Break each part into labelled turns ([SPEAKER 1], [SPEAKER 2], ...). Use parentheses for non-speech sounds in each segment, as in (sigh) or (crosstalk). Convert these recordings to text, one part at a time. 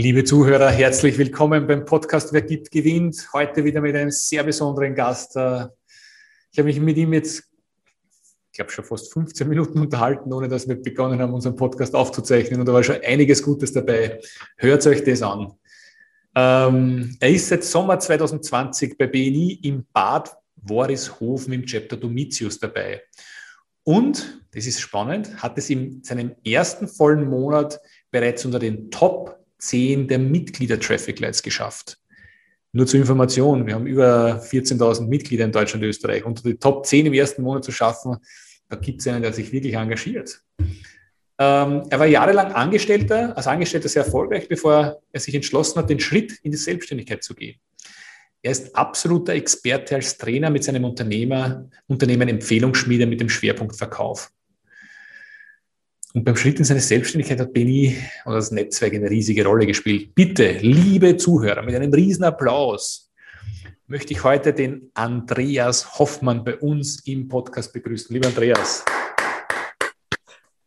[SPEAKER 1] Liebe Zuhörer, herzlich willkommen beim Podcast Wer gibt, gewinnt. Heute wieder mit einem sehr besonderen Gast. Äh, ich habe mich mit ihm jetzt, ich glaube, schon fast 15 Minuten unterhalten, ohne dass wir begonnen haben, unseren Podcast aufzuzeichnen. Und da war schon einiges Gutes dabei. Hört euch das an. Ähm, er ist seit Sommer 2020 bei BNI im Bad Worishofen im Chapter Domitius dabei. Und, das ist spannend, hat es in seinem ersten vollen Monat bereits unter den Top 10 der Mitglieder Traffic Lights geschafft. Nur zur Information, wir haben über 14.000 Mitglieder in Deutschland und Österreich. Unter die Top 10 im ersten Monat zu schaffen, da gibt es einen, der sich wirklich engagiert. Ähm, er war jahrelang Angestellter, als Angestellter sehr erfolgreich, bevor er sich entschlossen hat, den Schritt in die Selbstständigkeit zu gehen. Er ist absoluter Experte als Trainer mit seinem Unternehmer, Unternehmen Empfehlungsschmiede mit dem Schwerpunkt Verkauf. Und beim Schritt in seine Selbstständigkeit hat Benny oder das Netzwerk eine riesige Rolle gespielt. Bitte, liebe Zuhörer, mit einem riesen Applaus möchte ich heute den Andreas Hoffmann bei uns im Podcast begrüßen. Lieber Andreas.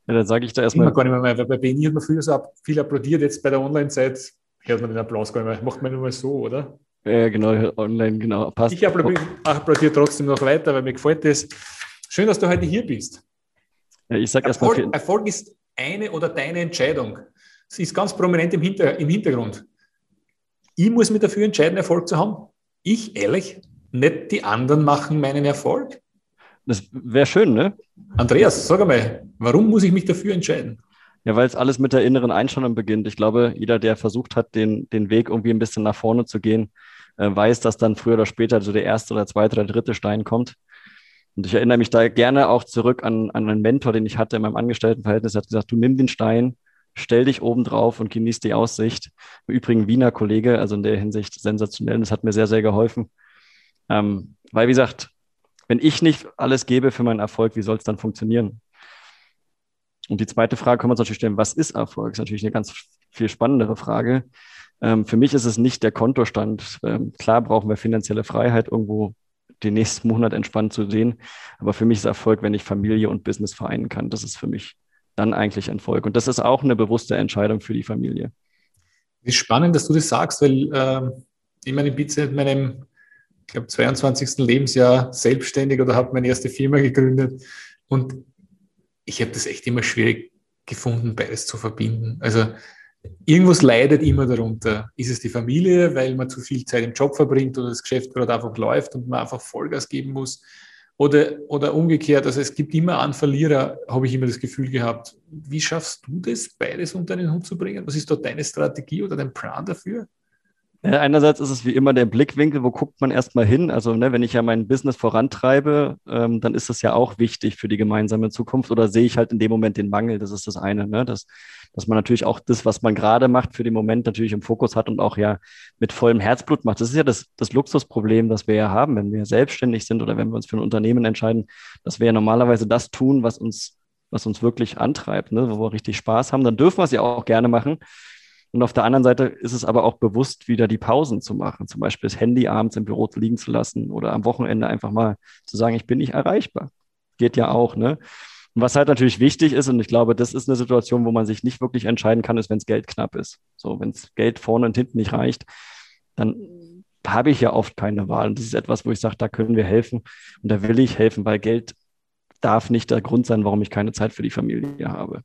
[SPEAKER 2] Ja, dann sage ich da erstmal.
[SPEAKER 1] gar nicht mehr, weil bei Benny hat man früher so viel applaudiert, jetzt bei der Online-Zeit hört man den Applaus gar nicht mehr. Macht man nur mal so, oder?
[SPEAKER 2] Ja, genau, online, genau.
[SPEAKER 1] Passt. Ich applaudiere trotzdem noch weiter, weil mir gefällt das. Schön, dass du heute hier bist.
[SPEAKER 2] Ich sage
[SPEAKER 1] erstmal. Erfolg, Erfolg ist eine oder deine Entscheidung. Sie ist ganz prominent im, Hinter, im Hintergrund. Ich muss mich dafür entscheiden, Erfolg zu haben. Ich, ehrlich, nicht die anderen machen meinen Erfolg.
[SPEAKER 2] Das wäre schön, ne?
[SPEAKER 1] Andreas, sag einmal, warum muss ich mich dafür entscheiden?
[SPEAKER 2] Ja, weil es alles mit der inneren Einstellung beginnt. Ich glaube, jeder, der versucht hat, den, den Weg irgendwie ein bisschen nach vorne zu gehen, äh, weiß, dass dann früher oder später so der erste oder zweite oder dritte Stein kommt. Und ich erinnere mich da gerne auch zurück an, an einen Mentor, den ich hatte in meinem Angestelltenverhältnis. Er hat gesagt, du nimm den Stein, stell dich oben drauf und genieß die Aussicht. Im Übrigen Wiener Kollege, also in der Hinsicht sensationell. Das hat mir sehr, sehr geholfen. Ähm, weil, wie gesagt, wenn ich nicht alles gebe für meinen Erfolg, wie soll es dann funktionieren? Und die zweite Frage können wir uns natürlich stellen, was ist Erfolg? Das ist natürlich eine ganz viel spannendere Frage. Ähm, für mich ist es nicht der Kontostand. Ähm, klar brauchen wir finanzielle Freiheit, irgendwo den nächsten Monat entspannt zu sehen. Aber für mich ist Erfolg, wenn ich Familie und Business vereinen kann. Das ist für mich dann eigentlich Erfolg. Und das ist auch eine bewusste Entscheidung für die Familie.
[SPEAKER 1] Ist spannend, dass du das sagst, weil äh, ich meine, ich bin meinem, ich glaube, 22. Lebensjahr selbstständig oder habe meine erste Firma gegründet. Und ich habe das echt immer schwierig gefunden, beides zu verbinden. Also irgendwas leidet immer darunter. Ist es die Familie, weil man zu viel Zeit im Job verbringt oder das Geschäft gerade einfach läuft und man einfach Vollgas geben muss? Oder, oder umgekehrt, also es gibt immer einen Verlierer, habe ich immer das Gefühl gehabt. Wie schaffst du das, beides unter den Hut zu bringen? Was ist da deine Strategie oder dein Plan dafür?
[SPEAKER 2] Einerseits ist es wie immer der Blickwinkel, wo guckt man erstmal hin? Also, ne, wenn ich ja mein Business vorantreibe, ähm, dann ist das ja auch wichtig für die gemeinsame Zukunft oder sehe ich halt in dem Moment den Mangel? Das ist das eine, ne? dass, dass man natürlich auch das, was man gerade macht, für den Moment natürlich im Fokus hat und auch ja mit vollem Herzblut macht. Das ist ja das, das Luxusproblem, das wir ja haben, wenn wir selbstständig sind oder wenn wir uns für ein Unternehmen entscheiden, dass wir ja normalerweise das tun, was uns, was uns wirklich antreibt, ne? wo wir richtig Spaß haben. Dann dürfen wir es ja auch gerne machen. Und auf der anderen Seite ist es aber auch bewusst, wieder die Pausen zu machen. Zum Beispiel das Handy abends im Büro liegen zu lassen oder am Wochenende einfach mal zu sagen, ich bin nicht erreichbar. Geht ja auch, ne? Und was halt natürlich wichtig ist, und ich glaube, das ist eine Situation, wo man sich nicht wirklich entscheiden kann, ist, wenn es Geld knapp ist. So, wenn es Geld vorne und hinten nicht reicht, dann habe ich ja oft keine Wahl. Und das ist etwas, wo ich sage, da können wir helfen. Und da will ich helfen, weil Geld darf nicht der Grund sein, warum ich keine Zeit für die Familie habe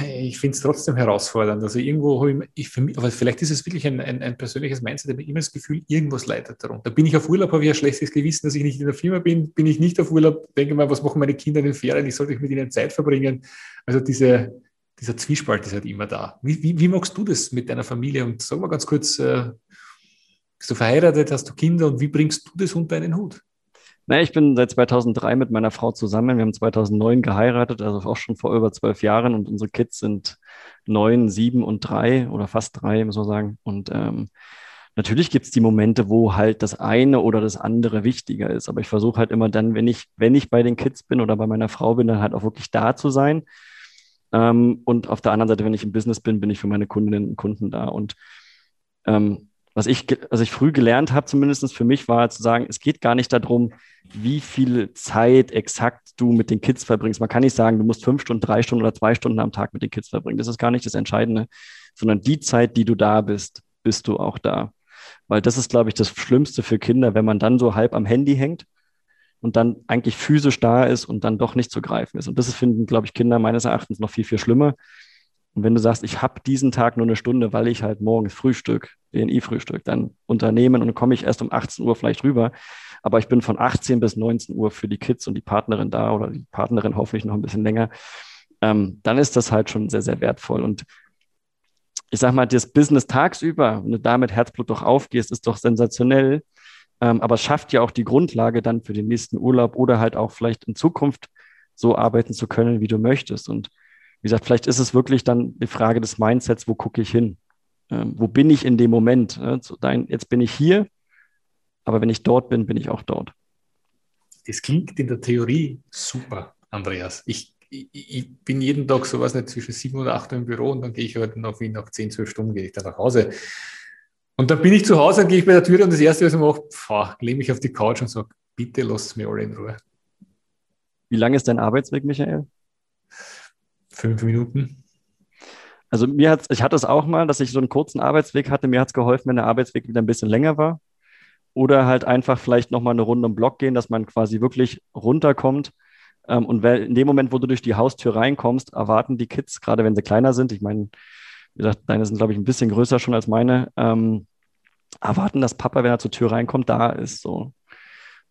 [SPEAKER 1] ich finde es trotzdem herausfordernd. Also irgendwo habe ich, ich für mich, aber vielleicht ist es wirklich ein, ein, ein persönliches Mindset, habe immer das Gefühl, irgendwas leidet darunter. Bin ich auf Urlaub, habe ich ein schlechtes Gewissen, dass ich nicht in der Firma bin. Bin ich nicht auf Urlaub, denke mal, was machen meine Kinder in den Ferien? Ich sollte mit ihnen Zeit verbringen. Also diese, dieser Zwiespalt ist halt immer da. Wie, wie, wie magst du das mit deiner Familie? Und sag mal ganz kurz, äh, bist du verheiratet, hast du Kinder und wie bringst du das unter einen Hut?
[SPEAKER 2] Na, ich bin seit 2003 mit meiner Frau zusammen. Wir haben 2009 geheiratet, also auch schon vor über zwölf Jahren. Und unsere Kids sind neun, sieben und drei oder fast drei, muss man sagen. Und ähm, Natürlich gibt es die Momente, wo halt das eine oder das andere wichtiger ist. Aber ich versuche halt immer dann, wenn ich, wenn ich bei den Kids bin oder bei meiner Frau bin, dann halt auch wirklich da zu sein. Ähm, und auf der anderen Seite, wenn ich im Business bin, bin ich für meine Kundinnen und Kunden da. Und ähm, was ich, was ich früh gelernt habe, zumindest für mich, war zu sagen, es geht gar nicht darum, wie viel Zeit exakt du mit den Kids verbringst. Man kann nicht sagen, du musst fünf Stunden, drei Stunden oder zwei Stunden am Tag mit den Kids verbringen. Das ist gar nicht das Entscheidende, sondern die Zeit, die du da bist, bist du auch da. Weil das ist, glaube ich, das Schlimmste für Kinder, wenn man dann so halb am Handy hängt und dann eigentlich physisch da ist und dann doch nicht zu greifen ist. Und das finden, glaube ich, Kinder meines Erachtens noch viel, viel schlimmer. Und wenn du sagst, ich habe diesen Tag nur eine Stunde, weil ich halt morgens Frühstück, BNI-Frühstück, dann Unternehmen und dann komme ich erst um 18 Uhr vielleicht rüber. Aber ich bin von 18 bis 19 Uhr für die Kids und die Partnerin da oder die Partnerin hoffentlich noch ein bisschen länger. Ähm, dann ist das halt schon sehr, sehr wertvoll. Und ich sag mal, das Business tagsüber, wenn du da mit Herzblut doch aufgehst, ist doch sensationell. Ähm, aber es schafft ja auch die Grundlage dann für den nächsten Urlaub oder halt auch vielleicht in Zukunft so arbeiten zu können, wie du möchtest. Und wie gesagt, vielleicht ist es wirklich dann die Frage des Mindsets, wo gucke ich hin? Ähm, wo bin ich in dem Moment? Dein, jetzt bin ich hier, aber wenn ich dort bin, bin ich auch dort.
[SPEAKER 1] Das klingt in der Theorie super, Andreas. Ich ich, ich, bin jeden Tag so was nicht zwischen sieben und acht im Büro und dann gehe ich halt nach Wien nach zehn, zwölf Stunden gehe ich dann nach Hause. Und dann bin ich zu Hause, dann gehe ich bei der Tür und das erste, was ich mache, pff, lehne mich auf die Couch und sage, bitte lasst mir alle in Ruhe.
[SPEAKER 2] Wie lang ist dein Arbeitsweg, Michael?
[SPEAKER 1] Fünf Minuten.
[SPEAKER 2] Also mir hat ich hatte es auch mal, dass ich so einen kurzen Arbeitsweg hatte. Mir hat es geholfen, wenn der Arbeitsweg wieder ein bisschen länger war. Oder halt einfach vielleicht nochmal eine Runde im Block gehen, dass man quasi wirklich runterkommt ähm, und in dem Moment, wo du durch die Haustür reinkommst, erwarten die Kids, gerade wenn sie kleiner sind, ich meine, wie gesagt, deine sind, glaube ich, ein bisschen größer schon als meine, ähm, erwarten, dass Papa, wenn er zur Tür reinkommt, da ist. So.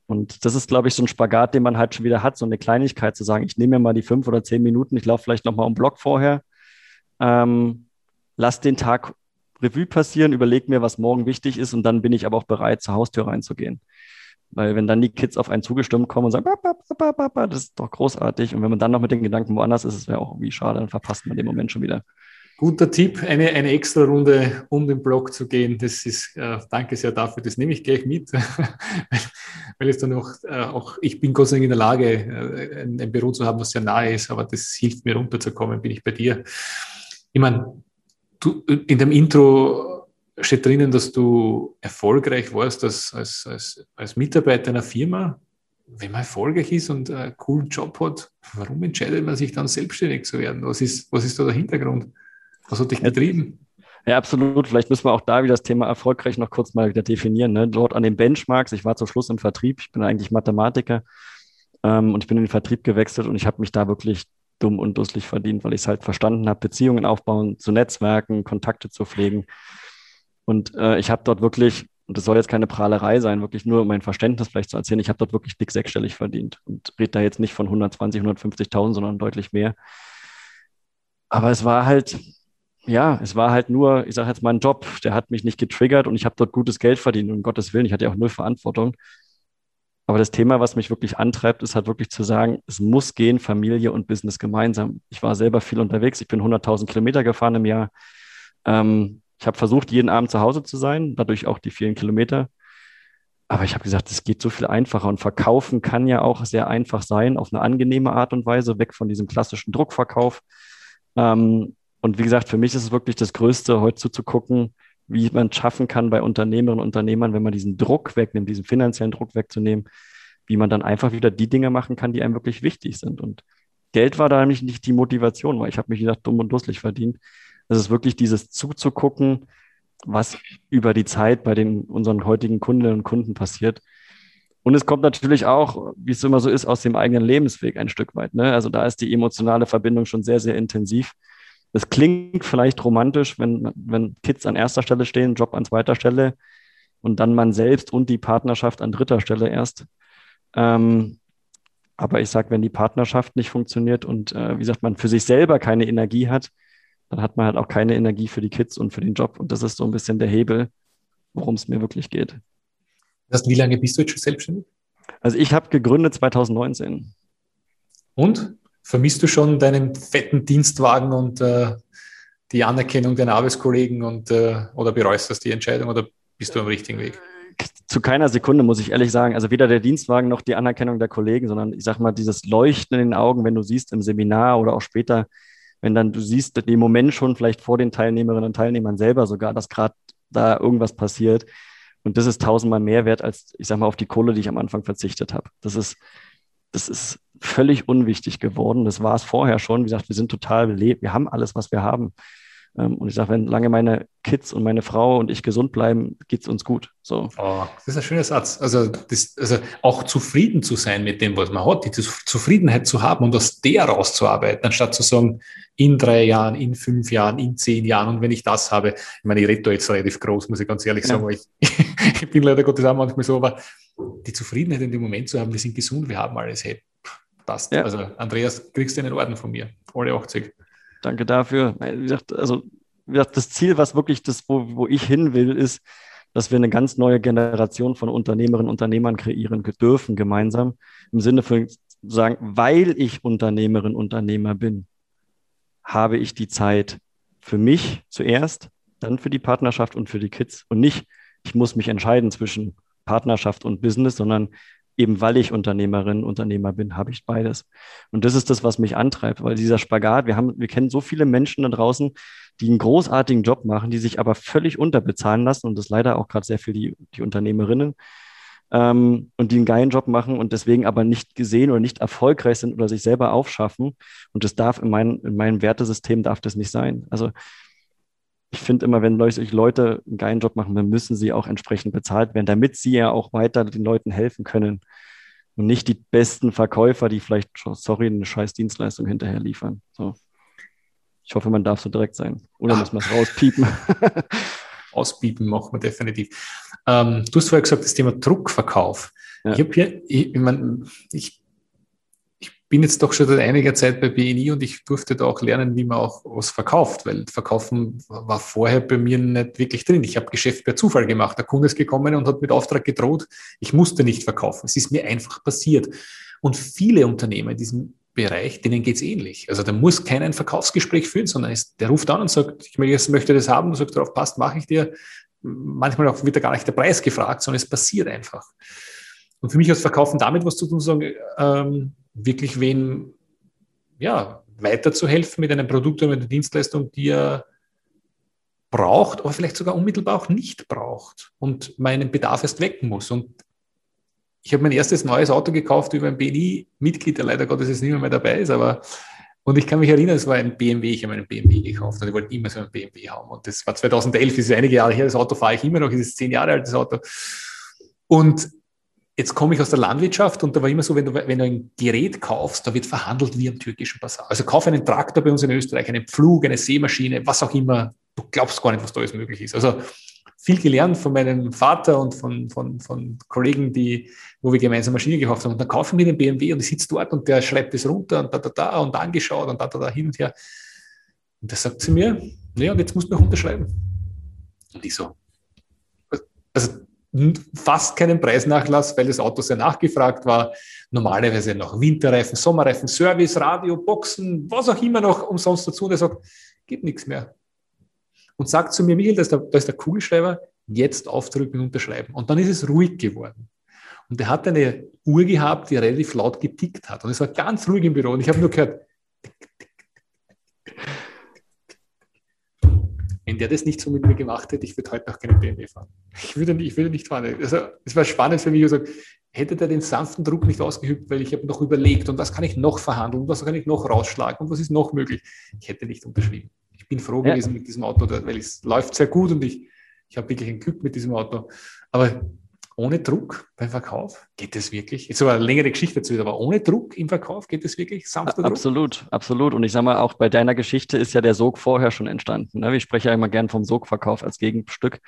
[SPEAKER 2] Und das ist, glaube ich, so ein Spagat, den man halt schon wieder hat, so eine Kleinigkeit zu sagen, ich nehme mir mal die fünf oder zehn Minuten, ich laufe vielleicht nochmal um Block vorher, ähm, lass den Tag Revue passieren, überlege mir, was morgen wichtig ist und dann bin ich aber auch bereit, zur Haustür reinzugehen. Weil wenn dann die Kids auf einen zugestimmt kommen und sagen, das ist doch großartig. Und wenn man dann noch mit den Gedanken woanders ist, es wäre auch irgendwie schade, dann verpasst man den Moment schon wieder.
[SPEAKER 1] Guter Tipp, eine, eine extra Runde um den Block zu gehen. Das ist, äh, danke sehr dafür, das nehme ich gleich mit, (laughs) weil es dann auch, äh, auch, ich bin Gott sei Dank in der Lage, äh, ein, ein, Büro zu haben, was sehr nahe ist, aber das hilft mir runterzukommen, bin ich bei dir. Ich meine, du, in dem Intro steht drinnen, dass du erfolgreich warst als, als, als, als Mitarbeiter einer Firma. Wenn man erfolgreich ist und einen coolen Job hat, warum entscheidet man sich dann selbstständig zu werden? Was ist, was ist da der Hintergrund? Was hat dich getrieben?
[SPEAKER 2] Ja, absolut. Vielleicht müssen wir auch da wieder das Thema erfolgreich noch kurz mal wieder definieren. Ne? Dort an den Benchmarks, ich war zum Schluss im Vertrieb, ich bin eigentlich Mathematiker ähm, und ich bin in den Vertrieb gewechselt und ich habe mich da wirklich dumm und dusselig verdient, weil ich es halt verstanden habe, Beziehungen aufbauen, zu Netzwerken, Kontakte zu pflegen. Und äh, ich habe dort wirklich, und das soll jetzt keine Prahlerei sein, wirklich nur mein Verständnis vielleicht zu erzählen, ich habe dort wirklich dick sechsstellig verdient und rede da jetzt nicht von 120, 150.000, sondern deutlich mehr. Aber es war halt, ja, es war halt nur, ich sage jetzt mal ein Job, der hat mich nicht getriggert und ich habe dort gutes Geld verdient, um Gottes Willen, ich hatte ja auch null Verantwortung. Aber das Thema, was mich wirklich antreibt, ist halt wirklich zu sagen, es muss gehen, Familie und Business gemeinsam. Ich war selber viel unterwegs, ich bin 100.000 Kilometer gefahren im Jahr. Ähm, ich habe versucht, jeden Abend zu Hause zu sein, dadurch auch die vielen Kilometer. Aber ich habe gesagt, es geht so viel einfacher und verkaufen kann ja auch sehr einfach sein, auf eine angenehme Art und Weise, weg von diesem klassischen Druckverkauf. Ähm, und wie gesagt, für mich ist es wirklich das Größte, heute zuzugucken, wie man schaffen kann bei Unternehmerinnen und Unternehmern, wenn man diesen Druck wegnimmt, diesen finanziellen Druck wegzunehmen, wie man dann einfach wieder die Dinge machen kann, die einem wirklich wichtig sind. Und Geld war da nämlich nicht die Motivation, weil ich habe mich gesagt, dumm und dusselig verdient. Es ist wirklich dieses zuzugucken, was über die Zeit bei den unseren heutigen Kundinnen und Kunden passiert. Und es kommt natürlich auch, wie es immer so ist, aus dem eigenen Lebensweg ein Stück weit. Ne? Also da ist die emotionale Verbindung schon sehr, sehr intensiv. Es klingt vielleicht romantisch, wenn, wenn Kids an erster Stelle stehen, Job an zweiter Stelle und dann man selbst und die Partnerschaft an dritter Stelle erst. Ähm, aber ich sage, wenn die Partnerschaft nicht funktioniert und äh, wie gesagt, man für sich selber keine Energie hat, dann hat man halt auch keine Energie für die Kids und für den Job. Und das ist so ein bisschen der Hebel, worum es mir wirklich geht.
[SPEAKER 1] Das wie lange bist du jetzt schon selbstständig?
[SPEAKER 2] Also ich habe gegründet 2019.
[SPEAKER 1] Und? Vermisst du schon deinen fetten Dienstwagen und äh, die Anerkennung deiner Arbeitskollegen und äh, oder bereust du die Entscheidung oder bist du am richtigen Weg.
[SPEAKER 2] Zu keiner Sekunde muss ich ehrlich sagen, also weder der Dienstwagen noch die Anerkennung der Kollegen, sondern ich sag mal, dieses Leuchten in den Augen, wenn du siehst im Seminar oder auch später, wenn dann du siehst, den Moment schon vielleicht vor den Teilnehmerinnen und Teilnehmern selber sogar, dass gerade da irgendwas passiert. Und das ist tausendmal mehr wert als, ich sag mal, auf die Kohle, die ich am Anfang verzichtet habe. Das ist, das ist völlig unwichtig geworden. Das war es vorher schon. Wie gesagt, wir sind total belebt. Wir haben alles, was wir haben. Ähm, und ich sage, wenn lange meine Kids und meine Frau und ich gesund bleiben, geht es uns gut. So.
[SPEAKER 1] Oh, das ist ein schöner Satz. Also, das, also auch zufrieden zu sein mit dem, was man hat, die Zufriedenheit zu haben und aus der rauszuarbeiten, anstatt zu sagen, in drei Jahren, in fünf Jahren, in zehn Jahren und wenn ich das habe, ich meine, ich rede da jetzt relativ groß, muss ich ganz ehrlich sagen, ja. ich, (laughs) ich bin leider Gottes auch manchmal so, aber die Zufriedenheit in dem Moment zu haben, wir sind gesund, wir haben alles, hey, passt. Ja. Also Andreas, kriegst du einen Orden von mir, alle 80.
[SPEAKER 2] Danke dafür. Wie gesagt, also wie gesagt, das Ziel, was wirklich das, wo, wo ich hin will, ist, dass wir eine ganz neue Generation von Unternehmerinnen und Unternehmern kreieren dürfen gemeinsam. Im Sinne von sagen, weil ich Unternehmerin, Unternehmer bin, habe ich die Zeit für mich zuerst, dann für die Partnerschaft und für die Kids und nicht, ich muss mich entscheiden zwischen Partnerschaft und Business, sondern eben weil ich Unternehmerin, Unternehmer bin, habe ich beides. Und das ist das, was mich antreibt, weil dieser Spagat, wir haben, wir kennen so viele Menschen da draußen, die einen großartigen Job machen, die sich aber völlig unterbezahlen lassen und das leider auch gerade sehr viel die, die Unternehmerinnen ähm, und die einen geilen Job machen und deswegen aber nicht gesehen oder nicht erfolgreich sind oder sich selber aufschaffen. Und das darf in, mein, in meinem Wertesystem darf das nicht sein. Also ich finde immer, wenn Leute einen geilen Job machen, dann müssen sie auch entsprechend bezahlt werden, damit sie ja auch weiter den Leuten helfen können. Und nicht die besten Verkäufer, die vielleicht, sorry, eine scheiß Dienstleistung hinterher liefern. So. Ich hoffe, man darf so direkt sein. Oder muss man es rauspiepen? (laughs)
[SPEAKER 1] Auspiepen machen wir definitiv. Ähm, du hast vorher gesagt, das Thema Druckverkauf. Ja. Ich habe hier, ich, ich, mein, ich bin jetzt doch schon seit einiger Zeit bei BNI und ich durfte da auch lernen, wie man auch was verkauft, weil Verkaufen war vorher bei mir nicht wirklich drin. Ich habe Geschäft per Zufall gemacht. Der Kunde ist gekommen und hat mit Auftrag gedroht. Ich musste nicht verkaufen. Es ist mir einfach passiert. Und viele Unternehmer in diesem Bereich, denen geht es ähnlich. Also da muss kein Verkaufsgespräch führen, sondern ist, der ruft an und sagt, ich möchte das haben, du sagst darauf, passt, mache ich dir. Manchmal auch wird da gar nicht der Preis gefragt, sondern es passiert einfach. Und für mich hat Verkaufen damit was zu tun, sagen, ähm, wirklich wen ja, weiterzuhelfen mit einem Produkt oder mit einer Dienstleistung, die er braucht, aber vielleicht sogar unmittelbar auch nicht braucht und meinen Bedarf erst wecken muss. Und ich habe mein erstes neues Auto gekauft über ein BNI-Mitglied, der leider Gottes jetzt nicht mehr, dabei ist, aber und ich kann mich erinnern, es war ein BMW, ich habe einen BMW gekauft und ich wollte immer so einen BMW haben. Und das war 2011, das ist einige Jahre her, das Auto fahre ich immer noch, es ist zehn Jahre alt, das Auto. Und Jetzt komme ich aus der Landwirtschaft und da war immer so, wenn du, wenn du ein Gerät kaufst, da wird verhandelt wie am türkischen Basar. Also kauf einen Traktor bei uns in Österreich, einen Pflug, eine Sämaschine, was auch immer. Du glaubst gar nicht, was da alles möglich ist. Also viel gelernt von meinem Vater und von, von, von Kollegen, die, wo wir gemeinsam Maschine gekauft haben. Und dann kaufen wir den BMW und ich sitze dort und der schreibt es runter und da, da, da und angeschaut und da, da, da hin und her. Und da sagt sie mir, naja, jetzt musst du noch unterschreiben. Und ich so, also fast keinen Preisnachlass, weil das Auto sehr nachgefragt war. Normalerweise noch Winterreifen, Sommerreifen, Service, Radio, Boxen, was auch immer noch umsonst dazu. Und er sagt, gibt nichts mehr. Und sagt zu mir, Michael, da ist der, da ist der Kugelschreiber, jetzt aufdrücken und unterschreiben. Und dann ist es ruhig geworden. Und er hat eine Uhr gehabt, die relativ laut getickt hat. Und es war ganz ruhig im Büro. Und ich habe nur gehört, Wenn der das nicht so mit mir gemacht hätte, ich würde heute noch keinen BMW fahren. Ich würde, ich würde nicht fahren. Also, es war spannend für mich. Also, hätte der den sanften Druck nicht ausgeübt, weil ich habe noch überlegt, und was kann ich noch verhandeln, und was kann ich noch rausschlagen, und was ist noch möglich. Ich hätte nicht unterschrieben. Ich bin froh ja. gewesen mit diesem Auto, weil es läuft sehr gut und ich, ich habe wirklich ein Glück mit diesem Auto. Aber ohne Druck beim Verkauf? Geht das wirklich? Ist aber eine längere Geschichte dazu, aber ohne Druck im Verkauf geht das wirklich?
[SPEAKER 2] Sanfter absolut, absolut. Und ich sage mal, auch bei deiner Geschichte ist ja der Sog vorher schon entstanden. Ne? Ich spreche ja immer gern vom Sogverkauf als Gegenstück.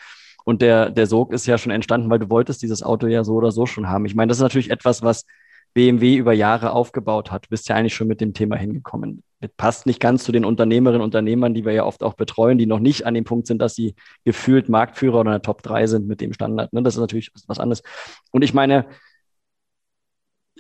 [SPEAKER 2] Und der, der Sog ist ja schon entstanden, weil du wolltest dieses Auto ja so oder so schon haben. Ich meine, das ist natürlich etwas, was BMW über Jahre aufgebaut hat. Du bist ja eigentlich schon mit dem Thema hingekommen. Passt nicht ganz zu den Unternehmerinnen und Unternehmern, die wir ja oft auch betreuen, die noch nicht an dem Punkt sind, dass sie gefühlt Marktführer oder in der Top 3 sind mit dem Standard. Ne? Das ist natürlich was anderes. Und ich meine,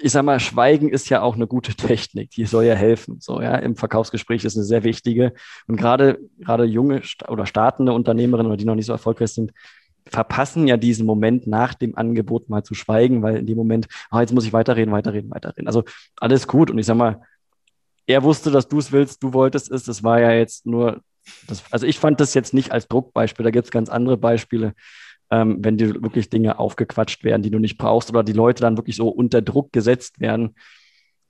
[SPEAKER 2] ich sag mal, Schweigen ist ja auch eine gute (laughs) Technik, die soll ja helfen. So, ja, im Verkaufsgespräch ist eine sehr wichtige. Und gerade, gerade junge oder startende Unternehmerinnen oder die noch nicht so erfolgreich sind, verpassen ja diesen Moment nach dem Angebot mal zu schweigen, weil in dem Moment, ah, jetzt muss ich weiterreden, weiterreden, weiterreden. Also alles gut. Und ich sag mal, er wusste, dass du es willst, du wolltest es. Das war ja jetzt nur, das, also ich fand das jetzt nicht als Druckbeispiel. Da gibt es ganz andere Beispiele, ähm, wenn dir wirklich Dinge aufgequatscht werden, die du nicht brauchst oder die Leute dann wirklich so unter Druck gesetzt werden.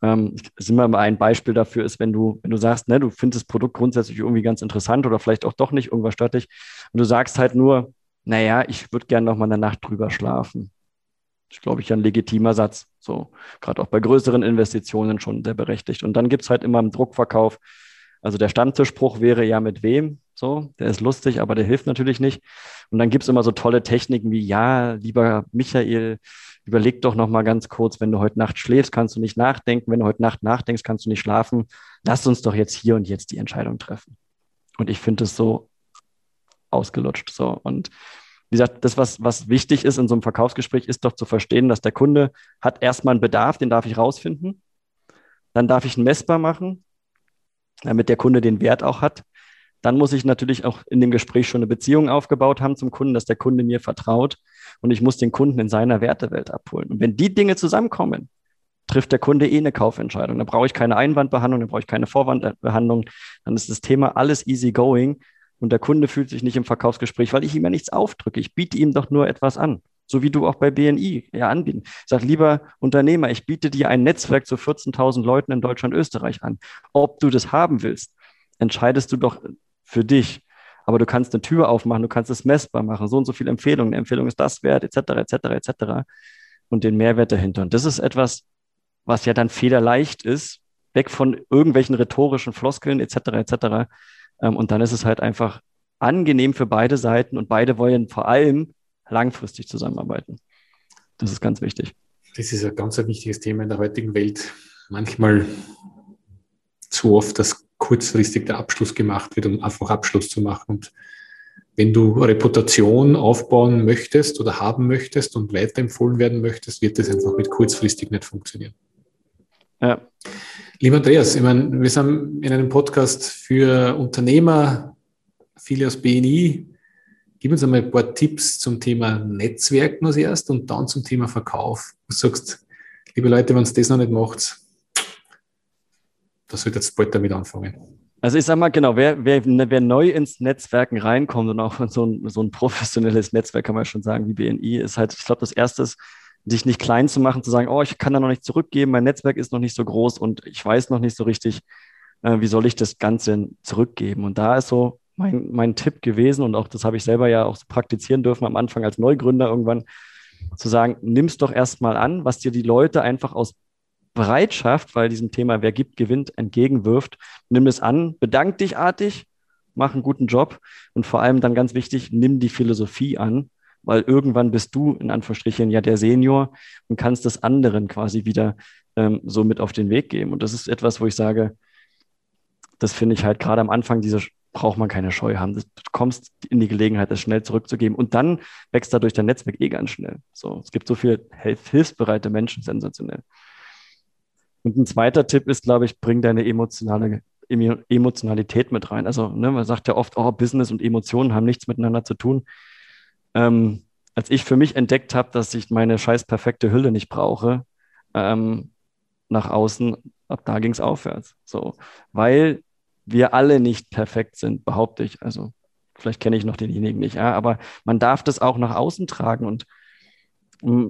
[SPEAKER 2] Ähm, ist immer ein Beispiel dafür ist, wenn du, wenn du sagst, ne, du findest das Produkt grundsätzlich irgendwie ganz interessant oder vielleicht auch doch nicht, irgendwas stört dich. Und du sagst halt nur, naja, ich würde gerne noch mal eine Nacht drüber schlafen. Ist, glaube ich, ein legitimer Satz. So, gerade auch bei größeren Investitionen schon sehr berechtigt. Und dann gibt es halt immer einen Druckverkauf. Also der Stammtischspruch wäre ja mit wem? So, der ist lustig, aber der hilft natürlich nicht. Und dann gibt es immer so tolle Techniken wie, ja, lieber Michael, überleg doch noch mal ganz kurz, wenn du heute Nacht schläfst, kannst du nicht nachdenken. Wenn du heute Nacht nachdenkst, kannst du nicht schlafen. Lass uns doch jetzt hier und jetzt die Entscheidung treffen. Und ich finde es so ausgelutscht. So. Und wie gesagt, das, was, was wichtig ist in so einem Verkaufsgespräch, ist doch zu verstehen, dass der Kunde hat erstmal einen Bedarf, den darf ich rausfinden. Dann darf ich ihn messbar machen, damit der Kunde den Wert auch hat. Dann muss ich natürlich auch in dem Gespräch schon eine Beziehung aufgebaut haben zum Kunden, dass der Kunde mir vertraut und ich muss den Kunden in seiner Wertewelt abholen. Und wenn die Dinge zusammenkommen, trifft der Kunde eh eine Kaufentscheidung. Dann brauche ich keine Einwandbehandlung, dann brauche ich keine Vorwandbehandlung. Dann ist das Thema alles easy going und der Kunde fühlt sich nicht im Verkaufsgespräch, weil ich ihm ja nichts aufdrücke. Ich biete ihm doch nur etwas an. So wie du auch bei BNI ja anbieten. Sag lieber Unternehmer, ich biete dir ein Netzwerk zu 14.000 Leuten in Deutschland, Österreich an. Ob du das haben willst, entscheidest du doch für dich. Aber du kannst eine Tür aufmachen, du kannst es messbar machen, so und so viele Empfehlungen, eine Empfehlung ist das wert, etc., etc., etc. Und den Mehrwert dahinter. Und das ist etwas, was ja dann federleicht ist, weg von irgendwelchen rhetorischen Floskeln, etc., etc., und dann ist es halt einfach angenehm für beide Seiten und beide wollen vor allem langfristig zusammenarbeiten. Das ist ganz wichtig.
[SPEAKER 1] Das ist ein ganz wichtiges Thema in der heutigen Welt. Manchmal zu oft, dass kurzfristig der Abschluss gemacht wird, um einfach Abschluss zu machen. Und wenn du Reputation aufbauen möchtest oder haben möchtest und weiterempfohlen werden möchtest, wird das einfach mit kurzfristig nicht funktionieren. Ja. Lieber Andreas, ich meine, wir sind in einem Podcast für Unternehmer, viele aus BNI. Gib uns einmal ein paar Tipps zum Thema Netzwerken als erst und dann zum Thema Verkauf. Du sagst, liebe Leute, wenn ihr das noch nicht macht, da solltet jetzt bald damit anfangen.
[SPEAKER 2] Also ich sage mal genau, wer, wer, wer neu ins Netzwerken reinkommt und auch so ein, so ein professionelles Netzwerk, kann man schon sagen, wie BNI, ist halt, ich glaube, das Erste ist, dich nicht klein zu machen, zu sagen, oh, ich kann da noch nicht zurückgeben, mein Netzwerk ist noch nicht so groß und ich weiß noch nicht so richtig, äh, wie soll ich das Ganze zurückgeben. Und da ist so mein, mein Tipp gewesen und auch das habe ich selber ja auch praktizieren dürfen am Anfang als Neugründer irgendwann, zu sagen, nimm es doch erstmal an, was dir die Leute einfach aus Bereitschaft, weil diesem Thema wer gibt, gewinnt, entgegenwirft. Nimm es an, bedank dich artig, mach einen guten Job und vor allem dann ganz wichtig, nimm die Philosophie an weil irgendwann bist du in Anführungsstrichen ja der Senior und kannst das anderen quasi wieder ähm, so mit auf den Weg geben. Und das ist etwas, wo ich sage, das finde ich halt gerade am Anfang, diese braucht man keine Scheu haben. Du kommst in die Gelegenheit, das schnell zurückzugeben und dann wächst dadurch dein Netzwerk eh ganz schnell. So, es gibt so viele hilfsbereite Menschen, sensationell. Und ein zweiter Tipp ist, glaube ich, bring deine emotionale Emotionalität mit rein. Also ne, man sagt ja oft, oh, Business und Emotionen haben nichts miteinander zu tun ähm, als ich für mich entdeckt habe, dass ich meine scheiß perfekte Hülle nicht brauche, ähm, nach außen, ab da ging es aufwärts. So, weil wir alle nicht perfekt sind, behaupte ich. Also vielleicht kenne ich noch denjenigen nicht, ja, aber man darf das auch nach außen tragen und mm,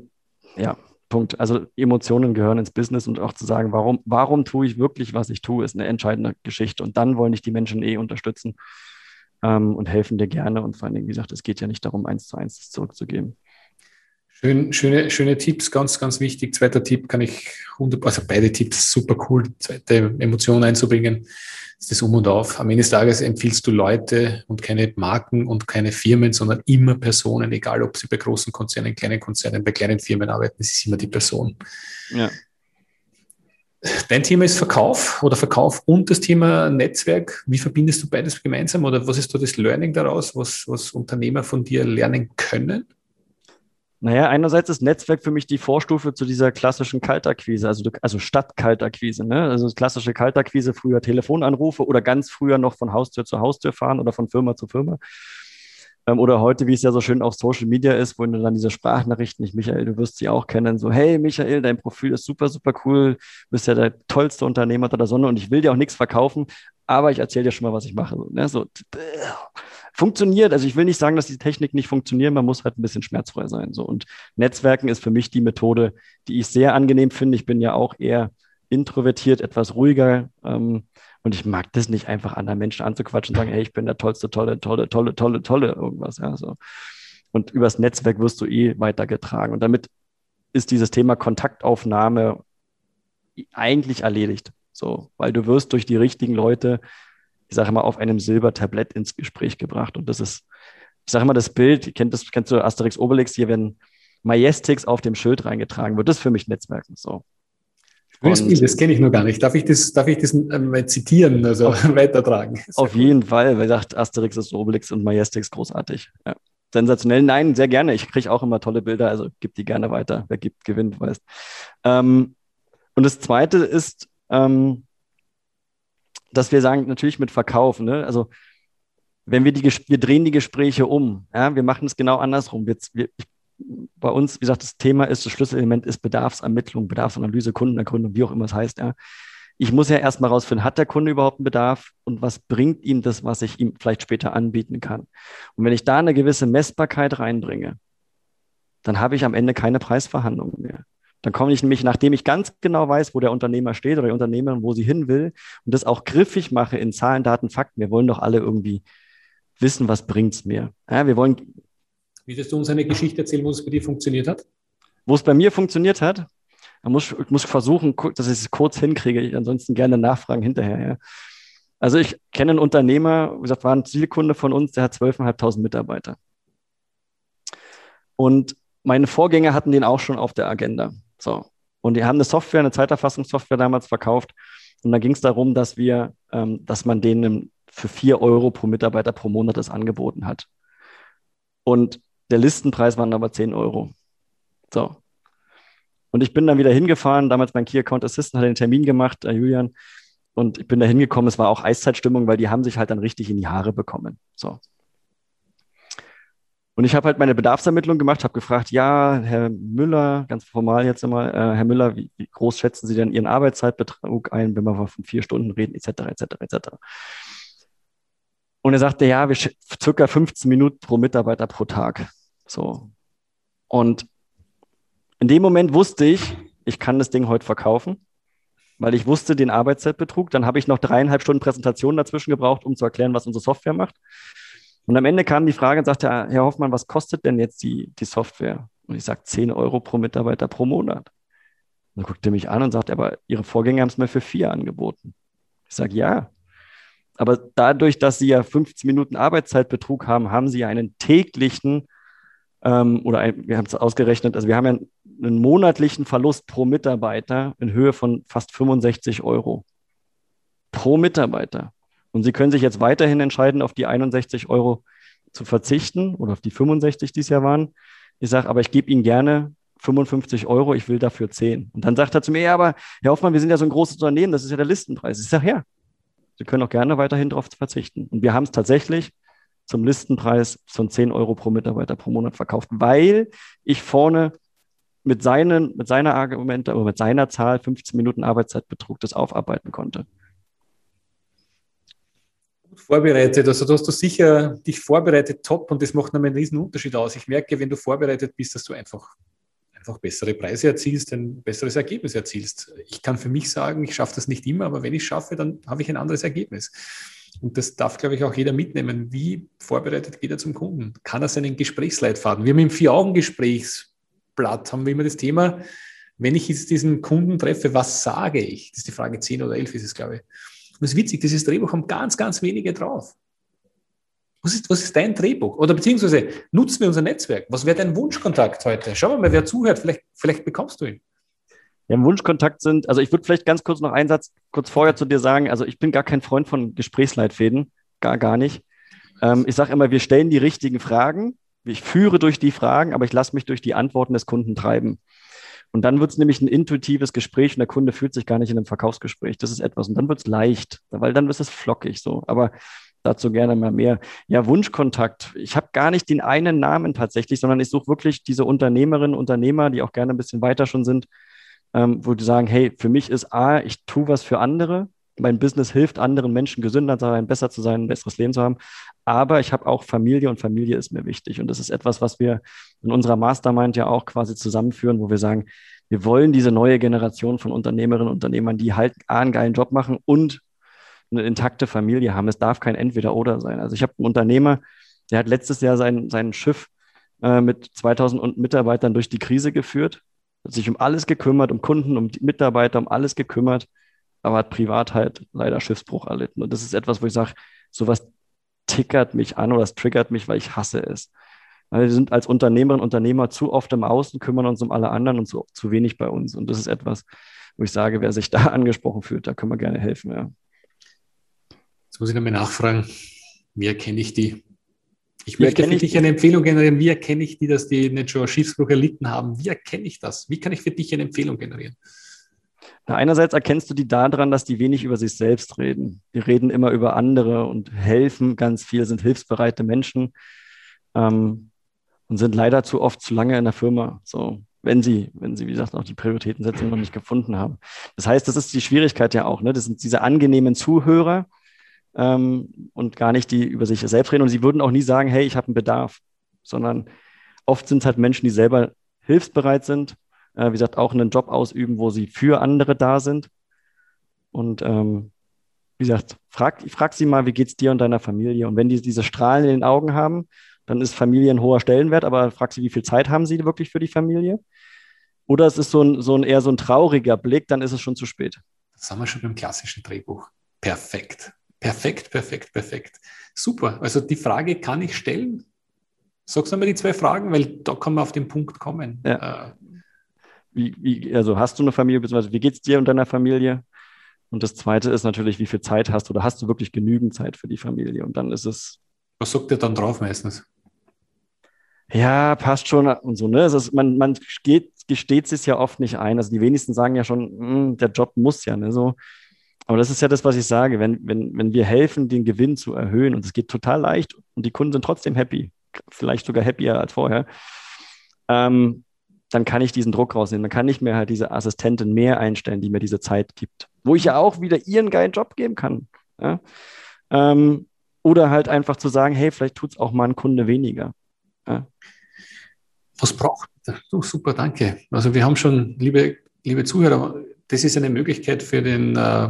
[SPEAKER 2] ja, Punkt. Also Emotionen gehören ins Business und auch zu sagen, warum, warum tue ich wirklich, was ich tue, ist eine entscheidende Geschichte. Und dann wollen dich die Menschen eh unterstützen ähm, und helfen dir gerne. Und vor allem, wie gesagt, es geht ja nicht darum, eins zu eins das zurückzugeben.
[SPEAKER 1] Schön, schöne, schöne Tipps, ganz, ganz wichtig. Zweiter Tipp kann ich, also beide Tipps super cool. Zweite Emotion einzubringen, ist das Um und Auf. Am Ende des Tages empfiehlst du Leute und keine Marken und keine Firmen, sondern immer Personen, egal ob sie bei großen Konzernen, kleinen Konzernen, bei kleinen Firmen arbeiten, es ist immer die Person. Ja. Dein Thema ist Verkauf oder Verkauf und das Thema Netzwerk. Wie verbindest du beides gemeinsam oder was ist da das Learning daraus, was, was Unternehmer von dir lernen können?
[SPEAKER 2] Naja, einerseits ist Netzwerk für mich die Vorstufe zu dieser klassischen Kaltakquise, also, also Stadtkaltakquise. Ne? Also klassische Kaltakquise, früher Telefonanrufe oder ganz früher noch von Haustür zu Haustür fahren oder von Firma zu Firma. Ähm, oder heute, wie es ja so schön auf Social Media ist, wo dann diese Sprachnachrichten, ich, Michael, du wirst sie auch kennen, so, hey Michael, dein Profil ist super, super cool, du bist ja der tollste Unternehmer der Sonne und ich will dir auch nichts verkaufen, aber ich erzähle dir schon mal, was ich mache. So, ne? so, funktioniert. Also ich will nicht sagen, dass die Technik nicht funktioniert, man muss halt ein bisschen schmerzfrei sein. So. Und Netzwerken ist für mich die Methode, die ich sehr angenehm finde. Ich bin ja auch eher introvertiert, etwas ruhiger. Ähm, und ich mag das nicht einfach anderen Menschen anzuquatschen und sagen, hey, ich bin der tollste, tolle, tolle, tolle, tolle, tolle, irgendwas. Ja, so. Und übers Netzwerk wirst du eh weitergetragen. Und damit ist dieses Thema Kontaktaufnahme eigentlich erledigt. So, weil du wirst durch die richtigen Leute, ich sage mal, auf einem Silbertablett ins Gespräch gebracht. Und das ist, ich sage immer, das Bild, kennt das, kennst du Asterix Obelix hier, wenn Majestix auf dem Schild reingetragen wird, das ist für mich Netzwerken. So.
[SPEAKER 1] Und das kenne ich noch gar nicht. Darf ich das, darf ich das mal zitieren, also auf, (laughs) weitertragen?
[SPEAKER 2] Auf cool. jeden Fall, weil sagt Asterix ist Obelix und Majestix großartig. Ja. Sensationell. Nein, sehr gerne. Ich kriege auch immer tolle Bilder, also gib die gerne weiter. Wer gibt, gewinnt, weißt. Ähm, und das zweite ist, ähm, dass wir sagen, natürlich mit Verkauf, ne? also wenn wir die, wir drehen die Gespräche um, ja, wir machen es genau andersrum. Wir, wir, bei uns, wie gesagt, das Thema ist, das Schlüsselelement ist Bedarfsermittlung, Bedarfsanalyse, Kundenergründung, wie auch immer es heißt. Ja. Ich muss ja erstmal rausfinden, hat der Kunde überhaupt einen Bedarf und was bringt ihm das, was ich ihm vielleicht später anbieten kann. Und wenn ich da eine gewisse Messbarkeit reinbringe, dann habe ich am Ende keine Preisverhandlungen mehr. Dann komme ich nämlich, nachdem ich ganz genau weiß, wo der Unternehmer steht oder die Unternehmerin, wo sie hin will und das auch griffig mache in Zahlen, Daten, Fakten. Wir wollen doch alle irgendwie wissen, was es mir. Ja, wir wollen.
[SPEAKER 1] Würdest du uns eine Geschichte erzählen, wo es bei dir funktioniert hat?
[SPEAKER 2] Wo es bei mir funktioniert hat? Man muss, ich muss versuchen, dass ich es kurz hinkriege. Ich ansonsten gerne nachfragen hinterher. Ja. Also ich kenne einen Unternehmer, wie gesagt, war ein Zielkunde von uns, der hat 12.500 Mitarbeiter. Und meine Vorgänger hatten den auch schon auf der Agenda. So. Und die haben eine Software, eine Zeiterfassungssoftware damals verkauft. Und da ging es darum, dass wir, ähm, dass man denen für vier Euro pro Mitarbeiter pro Monat das angeboten hat. Und der Listenpreis waren aber zehn Euro. So. Und ich bin dann wieder hingefahren, damals mein Key Account Assistant hat den Termin gemacht, äh, Julian. Und ich bin da hingekommen, es war auch Eiszeitstimmung, weil die haben sich halt dann richtig in die Haare bekommen. So. Und ich habe halt meine Bedarfsermittlung gemacht, habe gefragt, ja, Herr Müller, ganz formal jetzt einmal, äh, Herr Müller, wie, wie, groß schätzen Sie denn Ihren Arbeitszeitbetrag ein, wenn wir von vier Stunden reden, etc., etc., etc. Und er sagte, ja, wir circa 15 Minuten pro Mitarbeiter pro Tag. So. Und in dem Moment wusste ich, ich kann das Ding heute verkaufen, weil ich wusste den Arbeitszeitbetrug. Dann habe ich noch dreieinhalb Stunden Präsentation dazwischen gebraucht, um zu erklären, was unsere Software macht. Und am Ende kam die Frage und sagte, Herr Hoffmann, was kostet denn jetzt die, die Software? Und ich sage, 10 Euro pro Mitarbeiter pro Monat. Und dann guckte er mich an und sagte, aber Ihre Vorgänger haben es mir für vier angeboten. Ich sage, ja. Aber dadurch, dass Sie ja 15 Minuten Arbeitszeitbetrug haben, haben Sie ja einen täglichen, ähm, oder ein, wir haben es ausgerechnet, also wir haben ja einen monatlichen Verlust pro Mitarbeiter in Höhe von fast 65 Euro. Pro Mitarbeiter. Und Sie können sich jetzt weiterhin entscheiden, auf die 61 Euro zu verzichten oder auf die 65, die es ja waren. Ich sage, aber ich gebe Ihnen gerne 55 Euro, ich will dafür 10. Und dann sagt er zu mir, ja, aber Herr Hoffmann, wir sind ja so ein großes Unternehmen, das ist ja der Listenpreis. Ich sage, ja, Sie können auch gerne weiterhin darauf verzichten. Und wir haben es tatsächlich zum Listenpreis von 10 Euro pro Mitarbeiter pro Monat verkauft, weil ich vorne mit, seinen, mit seiner Argumente, aber mit seiner Zahl 15 Minuten Arbeitszeitbetrug das aufarbeiten konnte
[SPEAKER 1] vorbereitet. Also du hast du sicher dich vorbereitet top und das macht einen riesen Unterschied aus. Ich merke, wenn du vorbereitet bist, dass du einfach, einfach bessere Preise erzielst, ein besseres Ergebnis erzielst. Ich kann für mich sagen, ich schaffe das nicht immer, aber wenn ich es schaffe, dann habe ich ein anderes Ergebnis. Und das darf, glaube ich, auch jeder mitnehmen. Wie vorbereitet geht er zum Kunden? Kann er seinen Gesprächsleitfaden? Wir haben im Vier-Augen-Gesprächsblatt haben wir immer das Thema, wenn ich jetzt diesen Kunden treffe, was sage ich? Das ist die Frage 10 oder 11 ist es, glaube ich. Und das ist witzig, dieses Drehbuch haben ganz, ganz wenige drauf. Was ist, was ist dein Drehbuch? Oder beziehungsweise nutzen wir unser Netzwerk. Was wäre dein Wunschkontakt heute? Schau mal, wer zuhört, vielleicht, vielleicht bekommst du ihn.
[SPEAKER 2] Ja, im Wunschkontakt sind, also ich würde vielleicht ganz kurz noch einen Satz kurz vorher zu dir sagen. Also ich bin gar kein Freund von Gesprächsleitfäden, gar, gar nicht. Ähm, ich sage immer, wir stellen die richtigen Fragen. Ich führe durch die Fragen, aber ich lasse mich durch die Antworten des Kunden treiben. Und dann wird es nämlich ein intuitives Gespräch und der Kunde fühlt sich gar nicht in einem Verkaufsgespräch. Das ist etwas. Und dann wird es leicht, weil dann ist es flockig so. Aber dazu gerne mal mehr. Ja, Wunschkontakt. Ich habe gar nicht den einen Namen tatsächlich, sondern ich suche wirklich diese Unternehmerinnen, Unternehmer, die auch gerne ein bisschen weiter schon sind, ähm, wo die sagen, hey, für mich ist A, ich tue was für andere. Mein Business hilft anderen Menschen gesünder zu sein, besser zu sein, ein besseres Leben zu haben. Aber ich habe auch Familie und Familie ist mir wichtig. Und das ist etwas, was wir in unserer Mastermind ja auch quasi zusammenführen, wo wir sagen, wir wollen diese neue Generation von Unternehmerinnen und Unternehmern, die halt einen geilen Job machen und eine intakte Familie haben. Es darf kein Entweder-Oder sein. Also ich habe einen Unternehmer, der hat letztes Jahr sein, sein Schiff äh, mit 2000 Mitarbeitern durch die Krise geführt, hat sich um alles gekümmert, um Kunden, um Mitarbeiter, um alles gekümmert, aber hat privat halt leider Schiffsbruch erlitten. Und das ist etwas, wo ich sage, sowas tickert mich an oder es triggert mich, weil ich hasse es. Weil wir sind als Unternehmerinnen und Unternehmer zu oft im Außen, kümmern uns um alle anderen und zu, zu wenig bei uns. Und das ist etwas, wo ich sage, wer sich da (laughs) angesprochen fühlt, da können wir gerne helfen. Ja.
[SPEAKER 1] Jetzt muss ich nochmal nachfragen, wie erkenne ich die? Ich möchte für dich eine Empfehlung generieren. Wie erkenne ich die, dass die nicht schon Schiffsbruch erlitten haben? Wie erkenne ich das? Wie kann ich für dich eine Empfehlung generieren?
[SPEAKER 2] Na, einerseits erkennst du die daran, dass die wenig über sich selbst reden. Die reden immer über andere und helfen ganz viel, sind hilfsbereite Menschen ähm, und sind leider zu oft zu lange in der Firma. So, wenn sie, wenn sie, wie gesagt, auch die Prioritätensetzung noch nicht gefunden haben. Das heißt, das ist die Schwierigkeit ja auch. Ne? Das sind diese angenehmen Zuhörer, ähm, und gar nicht die über sich selbst reden. Und sie würden auch nie sagen, hey, ich habe einen Bedarf, sondern oft sind es halt Menschen, die selber hilfsbereit sind, äh, wie gesagt, auch einen Job ausüben, wo sie für andere da sind. Und ähm, wie gesagt, frag, frag sie mal, wie geht es dir und deiner Familie? Und wenn die diese Strahlen in den Augen haben, dann ist Familie ein hoher Stellenwert, aber frag sie, wie viel Zeit haben sie wirklich für die Familie? Oder es ist so ein, so ein eher so ein trauriger Blick, dann ist es schon zu spät.
[SPEAKER 1] Das haben wir schon beim klassischen Drehbuch. Perfekt. Perfekt, perfekt, perfekt. Super. Also die Frage kann ich stellen. Sagst du mal die zwei Fragen, weil da kann man auf den Punkt kommen. Ja. Äh,
[SPEAKER 2] wie, wie, also hast du eine Familie, beziehungsweise wie geht es dir und deiner Familie? Und das zweite ist natürlich, wie viel Zeit hast du oder hast du wirklich genügend Zeit für die Familie? Und dann ist es.
[SPEAKER 1] Was sagt ihr dann drauf meistens?
[SPEAKER 2] Ja, passt schon und so, ne? Ist, man, man geht, gesteht es ja oft nicht ein. Also die wenigsten sagen ja schon, hm, der Job muss ja, ne? So, aber das ist ja das, was ich sage. Wenn, wenn, wenn wir helfen, den Gewinn zu erhöhen und es geht total leicht und die Kunden sind trotzdem happy, vielleicht sogar happier als vorher, ähm, dann kann ich diesen Druck rausnehmen. Dann kann ich mir halt diese Assistentin mehr einstellen, die mir diese Zeit gibt. Wo ich ja auch wieder ihren geilen Job geben kann. Ja? Ähm, oder halt einfach zu sagen, hey, vielleicht tut es auch mal ein Kunde weniger. Ja?
[SPEAKER 1] Was braucht? Oh, super, danke. Also wir haben schon, liebe, liebe Zuhörer, das ist eine Möglichkeit für den äh,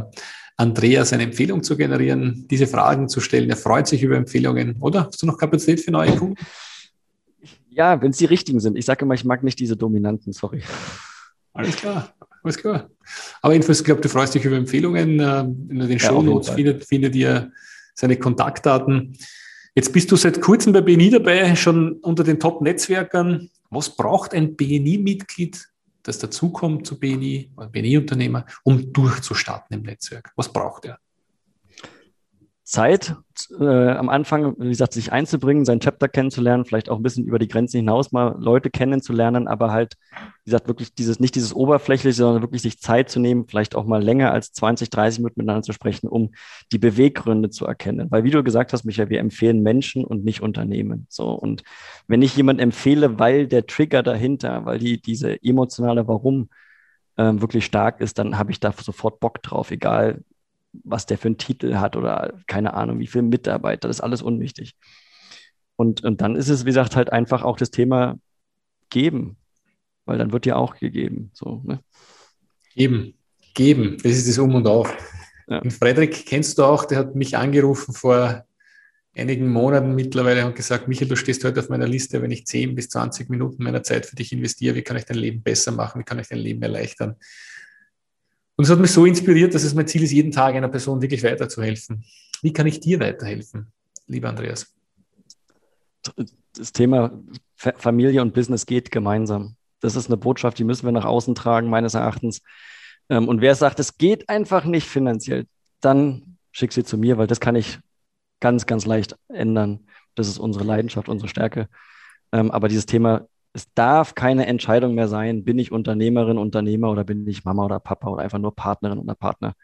[SPEAKER 1] Andreas, eine Empfehlung zu generieren, diese Fragen zu stellen. Er freut sich über Empfehlungen, oder? Hast du noch Kapazität für neue Kunden?
[SPEAKER 2] Ja, wenn es die richtigen sind. Ich sage immer, ich mag nicht diese Dominanten, sorry.
[SPEAKER 1] Alles klar, alles klar. Aber jedenfalls, ich glaube, du freust dich über Empfehlungen. Äh, in den Show Notes findet, findet ihr seine Kontaktdaten. Jetzt bist du seit kurzem bei BNI dabei, schon unter den Top-Netzwerkern. Was braucht ein BNI-Mitglied das dazukommt zu BNI, BNI-Unternehmer, um durchzustarten im Netzwerk? Was braucht er?
[SPEAKER 2] Zeit, äh, am Anfang, wie gesagt, sich einzubringen, sein Chapter kennenzulernen, vielleicht auch ein bisschen über die Grenzen hinaus mal Leute kennenzulernen, aber halt, wie gesagt, wirklich dieses, nicht dieses Oberflächliche, sondern wirklich sich Zeit zu nehmen, vielleicht auch mal länger als 20, 30 Minuten miteinander zu sprechen, um die Beweggründe zu erkennen. Weil, wie du gesagt hast, Michael, wir empfehlen Menschen und nicht Unternehmen. So. Und wenn ich jemand empfehle, weil der Trigger dahinter, weil die, diese emotionale Warum ähm, wirklich stark ist, dann habe ich da sofort Bock drauf, egal was der für einen Titel hat oder keine Ahnung, wie viele Mitarbeiter, das ist alles unwichtig. Und, und dann ist es, wie gesagt, halt einfach auch das Thema geben, weil dann wird ja auch gegeben. So, ne?
[SPEAKER 1] Geben, geben, das ist das Um und Auf. Ja. Und Frederik kennst du auch, der hat mich angerufen vor einigen Monaten mittlerweile und gesagt, Michael, du stehst heute auf meiner Liste, wenn ich 10 bis 20 Minuten meiner Zeit für dich investiere, wie kann ich dein Leben besser machen, wie kann ich dein Leben erleichtern? Und es hat mich so inspiriert, dass es mein Ziel ist, jeden Tag einer Person wirklich weiterzuhelfen. Wie kann ich dir weiterhelfen, lieber Andreas?
[SPEAKER 2] Das Thema Familie und Business geht gemeinsam. Das ist eine Botschaft, die müssen wir nach außen tragen, meines Erachtens. Ähm, und wer sagt, es geht einfach nicht finanziell, dann schick sie zu mir, weil das kann ich ganz, ganz leicht ändern. Das ist unsere Leidenschaft, unsere Stärke. Ähm, aber dieses Thema es darf keine Entscheidung mehr sein, bin ich Unternehmerin, Unternehmer oder bin ich Mama oder Papa oder einfach nur Partnerin oder Partner.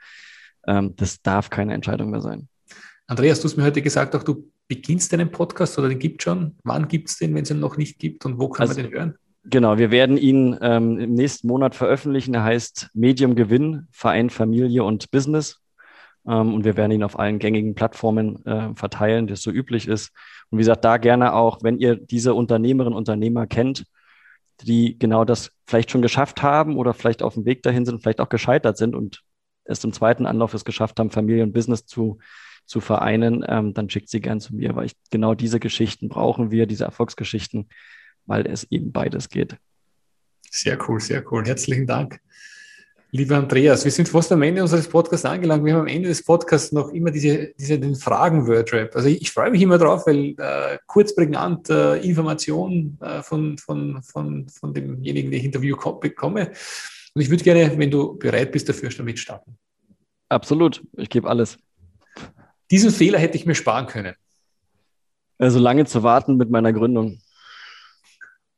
[SPEAKER 2] Ähm, das darf keine Entscheidung mehr sein.
[SPEAKER 1] Andreas, du hast mir heute gesagt, auch du beginnst deinen Podcast oder den gibt schon. Wann gibt es den, wenn es ihn noch nicht gibt und wo kann also, man den hören?
[SPEAKER 2] Genau, wir werden ihn ähm, im nächsten Monat veröffentlichen. Er heißt Medium Gewinn, Verein Familie und Business. Ähm, und wir werden ihn auf allen gängigen Plattformen äh, verteilen, das so üblich ist. Und wie gesagt, da gerne auch, wenn ihr diese Unternehmerinnen und Unternehmer kennt, die genau das vielleicht schon geschafft haben oder vielleicht auf dem Weg dahin sind, vielleicht auch gescheitert sind und es im zweiten Anlauf es geschafft haben, Familie und Business zu, zu vereinen, ähm, dann schickt sie gern zu mir, weil ich genau diese Geschichten brauchen wir, diese Erfolgsgeschichten, weil es eben beides geht.
[SPEAKER 1] Sehr cool, sehr cool. Herzlichen Dank. Lieber Andreas, wir sind fast am Ende unseres Podcasts angelangt. Wir haben am Ende des Podcasts noch immer diese, diese den Fragen-Wordrap. Also ich, ich, freue mich immer drauf, weil äh, kurz prägnant äh, Informationen äh, von, von, von, von demjenigen, den ich Interview bekomme. Und ich würde gerne, wenn du bereit bist, dafür schon mitstarten.
[SPEAKER 2] Absolut, ich gebe alles.
[SPEAKER 1] Diesen Fehler hätte ich mir sparen können.
[SPEAKER 2] Also lange zu warten mit meiner Gründung.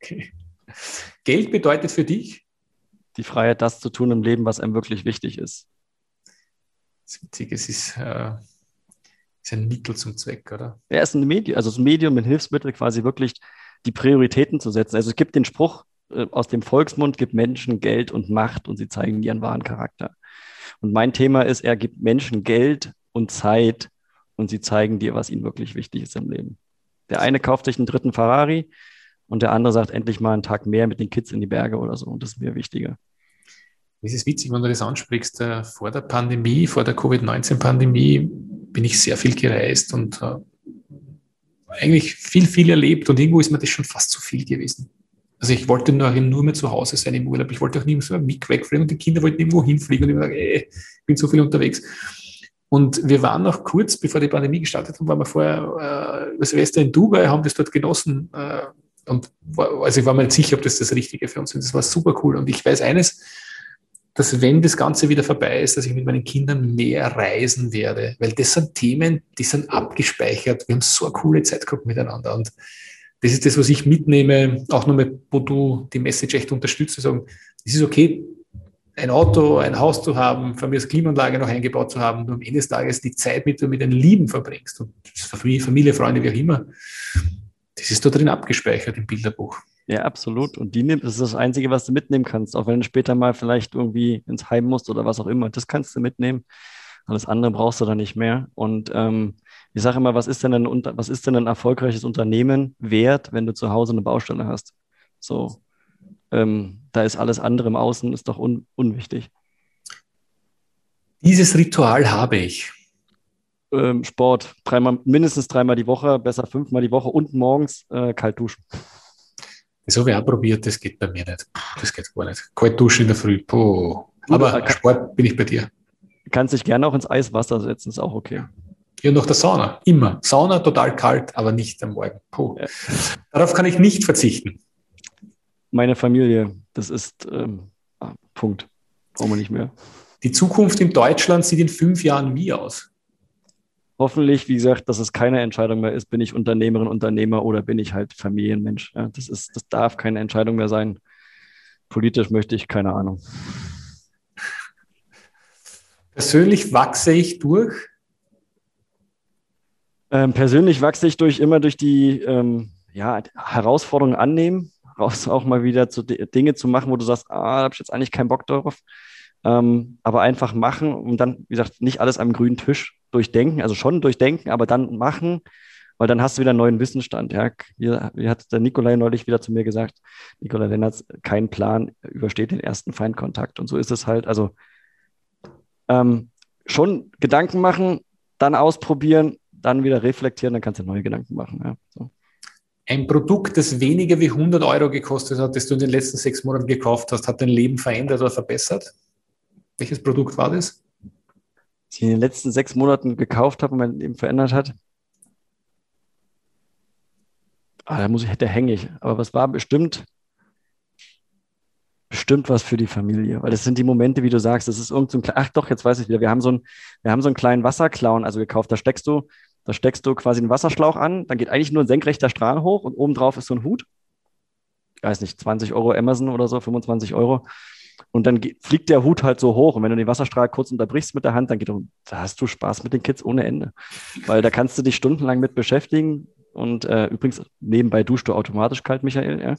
[SPEAKER 1] Okay. Geld bedeutet für dich?
[SPEAKER 2] Die Freiheit, das zu tun im Leben, was einem wirklich wichtig ist.
[SPEAKER 1] Das ist witzig, es ist, äh, ist ein Mittel zum Zweck, oder?
[SPEAKER 2] Ja, es ist ein Medium, also das Medium, ein Hilfsmittel, quasi wirklich die Prioritäten zu setzen. Also es gibt den Spruch äh, aus dem Volksmund, gibt Menschen Geld und Macht und sie zeigen ihren wahren Charakter. Und mein Thema ist, er gibt Menschen Geld und Zeit und sie zeigen dir, was ihnen wirklich wichtig ist im Leben. Der eine kauft sich einen dritten Ferrari, und der andere sagt endlich mal einen Tag mehr mit den Kids in die Berge oder so. Und das ist mir wichtiger.
[SPEAKER 1] Es ist witzig, wenn du das ansprichst. Äh, vor der Pandemie, vor der Covid-19-Pandemie bin ich sehr viel gereist und äh, eigentlich viel, viel erlebt und irgendwo ist mir das schon fast zu viel gewesen. Also ich wollte nur, nur mehr zu Hause sein im Urlaub. Ich wollte auch ein Mick wegfliegen und die Kinder wollten irgendwo hinfliegen und ich dachte, ey, ich bin so viel unterwegs. Und wir waren noch kurz, bevor die Pandemie gestartet hat, waren wir vorher äh, Silvester in Dubai, haben das dort genossen, äh, und also ich war mir nicht sicher, ob das das Richtige für uns ist. Das war super cool. Und ich weiß eines, dass wenn das Ganze wieder vorbei ist, dass ich mit meinen Kindern mehr reisen werde, weil das sind Themen, die sind abgespeichert. Wir haben so eine coole Zeit gehabt miteinander. Und das ist das, was ich mitnehme, auch nochmal, wo du die Message echt unterstützt, sagen, es ist okay, ein Auto, ein Haus zu haben, von mir als Klimaanlage noch eingebaut zu haben, nur am Ende des Tages die Zeit mit, mit deinen Lieben verbringst und Familie, Freunde, wie auch immer, das ist da drin abgespeichert im Bilderbuch.
[SPEAKER 2] Ja, absolut. Und die nimmt, das ist das Einzige, was du mitnehmen kannst. Auch wenn du später mal vielleicht irgendwie ins Heim musst oder was auch immer. Das kannst du mitnehmen. Alles andere brauchst du dann nicht mehr. Und ähm, ich sage immer, was ist denn ein, was ist denn ein erfolgreiches Unternehmen wert, wenn du zu Hause eine Baustelle hast? So, ähm, da ist alles andere im Außen, ist doch un, unwichtig.
[SPEAKER 1] Dieses Ritual habe ich
[SPEAKER 2] ähm, Sport dreimal, mindestens dreimal die Woche, besser fünfmal die Woche und morgens äh, kalt duschen.
[SPEAKER 1] Das habe ich auch probiert, das geht bei mir nicht. Das geht gar nicht. Kalt duschen in der Früh. Puh. Aber kann, Sport bin ich bei dir.
[SPEAKER 2] Kannst dich gerne auch ins Eiswasser setzen, ist auch okay.
[SPEAKER 1] Ja, noch der Sauna. Immer. Sauna total kalt, aber nicht am Morgen. Puh. Ja. Darauf kann ich nicht verzichten.
[SPEAKER 2] Meine Familie, das ist ähm, ah, Punkt. Brauchen wir nicht mehr.
[SPEAKER 1] Die Zukunft in Deutschland sieht in fünf Jahren wie aus?
[SPEAKER 2] Hoffentlich, wie gesagt, dass es keine Entscheidung mehr ist, bin ich Unternehmerin, Unternehmer oder bin ich halt Familienmensch. Ja, das, ist, das darf keine Entscheidung mehr sein. Politisch möchte ich, keine Ahnung.
[SPEAKER 1] Persönlich wachse ich durch?
[SPEAKER 2] Ähm, persönlich wachse ich durch immer durch die ähm, ja, Herausforderungen annehmen, raus auch mal wieder zu Dinge zu machen, wo du sagst, ah, da habe ich jetzt eigentlich keinen Bock drauf. Ähm, aber einfach machen und dann, wie gesagt, nicht alles am grünen Tisch durchdenken, also schon durchdenken, aber dann machen, weil dann hast du wieder einen neuen Wissensstand. Ja, hier, hier hat der Nikolai neulich wieder zu mir gesagt, Nikolai Lennartz, kein Plan, übersteht den ersten Feindkontakt. Und so ist es halt. Also ähm, schon Gedanken machen, dann ausprobieren, dann wieder reflektieren, dann kannst du neue Gedanken machen. Ja, so.
[SPEAKER 1] Ein Produkt, das weniger wie 100 Euro gekostet hat, das du in den letzten sechs Monaten gekauft hast, hat dein Leben verändert oder verbessert? Welches Produkt war das?
[SPEAKER 2] Ich in den letzten sechs Monaten gekauft habe und mein Leben verändert hat. Ah, da muss ich, da hänge ich. Aber was war bestimmt, bestimmt was für die Familie, weil das sind die Momente, wie du sagst, das ist irgend so ach doch, jetzt weiß ich wieder, wir haben so einen, wir haben so einen kleinen Wasserclown, also gekauft, da steckst du, da steckst du quasi einen Wasserschlauch an, dann geht eigentlich nur ein senkrechter Strahl hoch und oben drauf ist so ein Hut. Ich weiß nicht, 20 Euro Amazon oder so, 25 Euro. Und dann fliegt der Hut halt so hoch. Und wenn du den Wasserstrahl kurz unterbrichst mit der Hand, dann geht um, da hast du Spaß mit den Kids ohne Ende. Weil da kannst du dich stundenlang mit beschäftigen. Und äh, übrigens, nebenbei duschst du automatisch kalt, Michael, ja.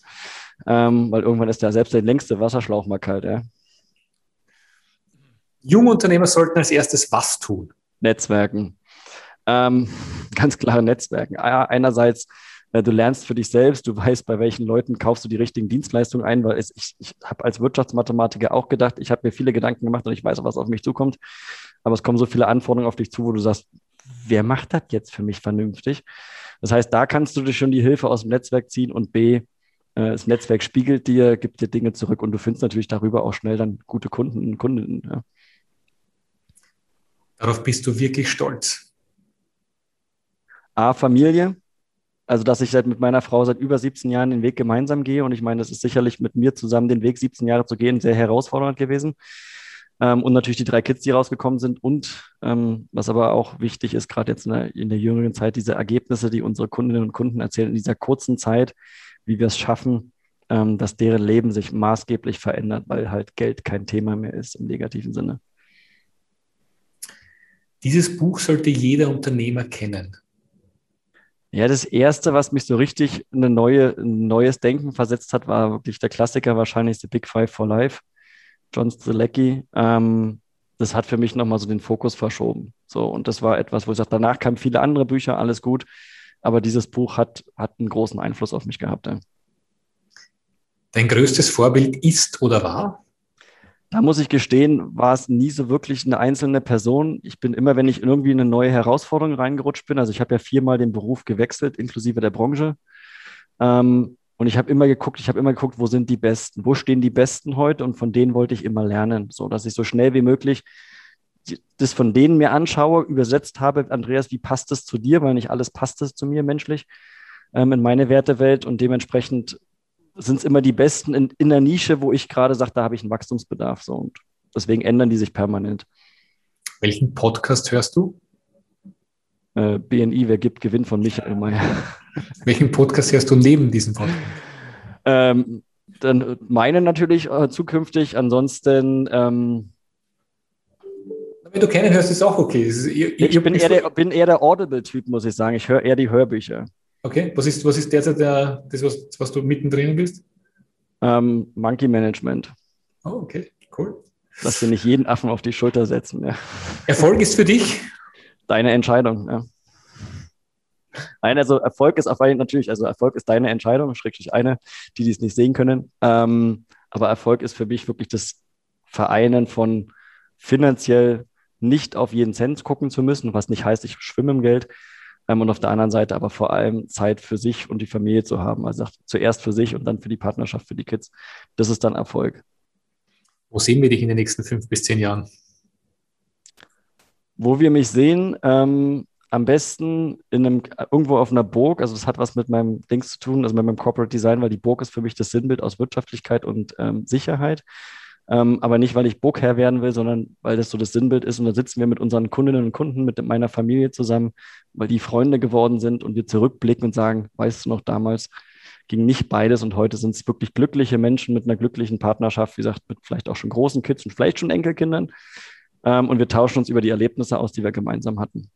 [SPEAKER 2] Ähm, weil irgendwann ist ja selbst der längste Wasserschlauch mal kalt, ja.
[SPEAKER 1] Junge Unternehmer sollten als erstes was tun?
[SPEAKER 2] Netzwerken. Ähm, (laughs) ganz klare Netzwerken. Einerseits du lernst für dich selbst, du weißt, bei welchen Leuten kaufst du die richtigen Dienstleistungen ein, weil es, ich, ich habe als Wirtschaftsmathematiker auch gedacht, ich habe mir viele Gedanken gemacht und ich weiß auch, was auf mich zukommt. Aber es kommen so viele Anforderungen auf dich zu, wo du sagst, wer macht das jetzt für mich vernünftig? Das heißt, da kannst du dir schon die Hilfe aus dem Netzwerk ziehen und B, äh, das Netzwerk spiegelt dir, gibt dir Dinge zurück und du findest natürlich darüber auch schnell dann gute Kunden und Kundinnen. Ja.
[SPEAKER 1] Darauf bist du wirklich stolz.
[SPEAKER 2] A, Familie, also, dass ich seit mit meiner Frau seit über 17 Jahren den Weg gemeinsam gehe. Und ich meine, das ist sicherlich mit mir zusammen den Weg 17 Jahre zu gehen sehr herausfordernd gewesen. Ähm, und natürlich die drei Kids, die rausgekommen sind. Und ähm, was aber auch wichtig ist, gerade jetzt in der, in der jüngeren Zeit, diese Ergebnisse, die unsere Kundinnen und Kunden erzählen in dieser kurzen Zeit, wie wir es schaffen, ähm, dass deren Leben sich maßgeblich verändert, weil halt Geld kein Thema mehr ist im negativen Sinne.
[SPEAKER 1] Dieses Buch sollte jeder Unternehmer kennen.
[SPEAKER 2] Ja, das erste, was mich so richtig in eine neue, ein neues Denken versetzt hat, war wirklich der Klassiker, wahrscheinlich The Big Five for Life, John Strzelecki. Ähm, das hat für mich nochmal so den Fokus verschoben. So, und das war etwas, wo ich sage, danach kamen viele andere Bücher, alles gut. Aber dieses Buch hat, hat einen großen Einfluss auf mich gehabt. Ja.
[SPEAKER 1] Dein größtes Vorbild ist oder war?
[SPEAKER 2] Da muss ich gestehen, war es nie so wirklich eine einzelne Person. Ich bin immer, wenn ich irgendwie in eine neue Herausforderung reingerutscht bin, also ich habe ja viermal den Beruf gewechselt, inklusive der Branche. Ähm, und ich habe immer geguckt, ich habe immer geguckt, wo sind die Besten, wo stehen die Besten heute und von denen wollte ich immer lernen, so dass ich so schnell wie möglich das von denen mir anschaue, übersetzt habe, Andreas, wie passt das zu dir, weil nicht alles passt es zu mir menschlich ähm, in meine Wertewelt und dementsprechend sind es immer die Besten in, in der Nische, wo ich gerade sage, da habe ich einen Wachstumsbedarf. So. Und deswegen ändern die sich permanent.
[SPEAKER 1] Welchen Podcast hörst du?
[SPEAKER 2] Äh, BNI, wer gibt, gewinnt von Michael Mayer. (laughs)
[SPEAKER 1] Welchen Podcast hörst du neben diesem Podcast?
[SPEAKER 2] Ähm, dann meine natürlich äh, zukünftig. Ansonsten. Ähm,
[SPEAKER 1] wenn du keinen hörst, ist auch okay. Ist,
[SPEAKER 2] ich, ich bin, eher der, bin eher der Audible-Typ, muss ich sagen. Ich höre eher die Hörbücher.
[SPEAKER 1] Okay, was ist, was ist derzeit der, das, was, was du mittendrin bist?
[SPEAKER 2] Ähm, Monkey Management.
[SPEAKER 1] Oh, okay, cool.
[SPEAKER 2] Dass wir nicht jeden Affen auf die Schulter setzen. Ja.
[SPEAKER 1] Erfolg ist für dich?
[SPEAKER 2] Deine Entscheidung, ja. Nein, also Erfolg ist auf jeden natürlich, also Erfolg ist deine Entscheidung, schrägstrich eine, die die es nicht sehen können. Ähm, aber Erfolg ist für mich wirklich das Vereinen von finanziell nicht auf jeden Cent gucken zu müssen, was nicht heißt, ich schwimme im Geld, und auf der anderen Seite aber vor allem Zeit für sich und die Familie zu haben. Also zuerst für sich und dann für die Partnerschaft, für die Kids. Das ist dann Erfolg.
[SPEAKER 1] Wo sehen wir dich in den nächsten fünf bis zehn Jahren?
[SPEAKER 2] Wo wir mich sehen, ähm, am besten in einem, irgendwo auf einer Burg. Also das hat was mit meinem Dings zu tun, also mit meinem Corporate Design, weil die Burg ist für mich das Sinnbild aus Wirtschaftlichkeit und ähm, Sicherheit. Ähm, aber nicht, weil ich Burgherr werden will, sondern weil das so das Sinnbild ist. Und da sitzen wir mit unseren Kundinnen und Kunden, mit meiner Familie zusammen, weil die Freunde geworden sind und wir zurückblicken und sagen, weißt du noch, damals ging nicht beides und heute sind es wirklich glückliche Menschen mit einer glücklichen Partnerschaft, wie gesagt, mit vielleicht auch schon großen Kids und vielleicht schon Enkelkindern. Ähm, und wir tauschen uns über die Erlebnisse aus, die wir gemeinsam hatten.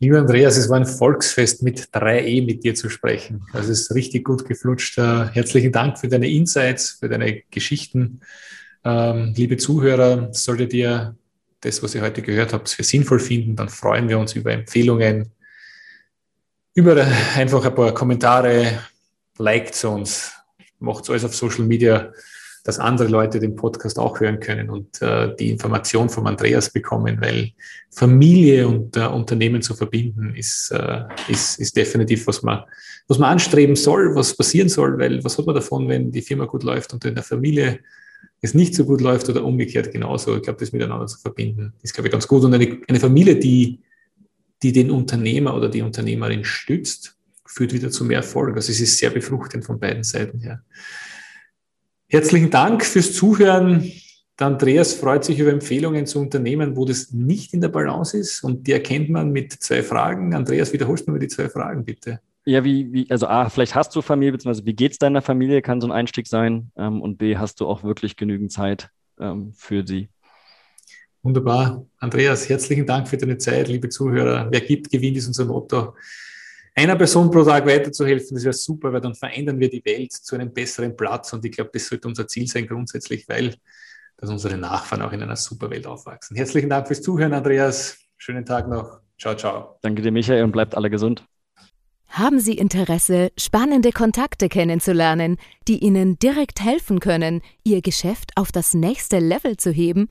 [SPEAKER 1] Lieber Andreas, es war ein Volksfest mit 3E mit dir zu sprechen. Es ist richtig gut geflutscht. Äh, herzlichen Dank für deine Insights, für deine Geschichten. Ähm, liebe Zuhörer, solltet ihr das, was ihr heute gehört habt, für sinnvoll finden, dann freuen wir uns über Empfehlungen, über einfach ein paar Kommentare, liked uns, macht alles auf Social Media dass andere Leute den Podcast auch hören können und äh, die Information vom Andreas bekommen, weil Familie und äh, Unternehmen zu verbinden ist, äh, ist, ist definitiv, was man, was man anstreben soll, was passieren soll, weil was hat man davon, wenn die Firma gut läuft und in der Familie es nicht so gut läuft oder umgekehrt genauso. Ich glaube, das miteinander zu verbinden, ist, glaube ich, ganz gut. Und eine, eine Familie, die, die den Unternehmer oder die Unternehmerin stützt, führt wieder zu mehr Erfolg. Also es ist sehr befruchtend von beiden Seiten her. Herzlichen Dank fürs Zuhören. Der Andreas freut sich über Empfehlungen zu Unternehmen, wo das nicht in der Balance ist. Und die erkennt man mit zwei Fragen. Andreas, wiederholst du mir die zwei Fragen, bitte.
[SPEAKER 2] Ja, wie, wie, also A, vielleicht hast du Familie, beziehungsweise wie geht es deiner Familie, kann so ein Einstieg sein. Ähm, und B, hast du auch wirklich genügend Zeit ähm, für sie.
[SPEAKER 1] Wunderbar. Andreas, herzlichen Dank für deine Zeit, liebe Zuhörer. Wer gibt, gewinnt, ist unser Motto. Einer Person pro Tag weiterzuhelfen, das wäre super, weil dann verändern wir die Welt zu einem besseren Platz. Und ich glaube, das sollte unser Ziel sein grundsätzlich, weil dass unsere Nachfahren auch in einer super Welt aufwachsen. Herzlichen Dank fürs Zuhören, Andreas. Schönen Tag noch. Ciao, ciao.
[SPEAKER 2] Danke dir, Michael, und bleibt alle gesund.
[SPEAKER 3] Haben Sie Interesse, spannende Kontakte kennenzulernen, die Ihnen direkt helfen können, Ihr Geschäft auf das nächste Level zu heben?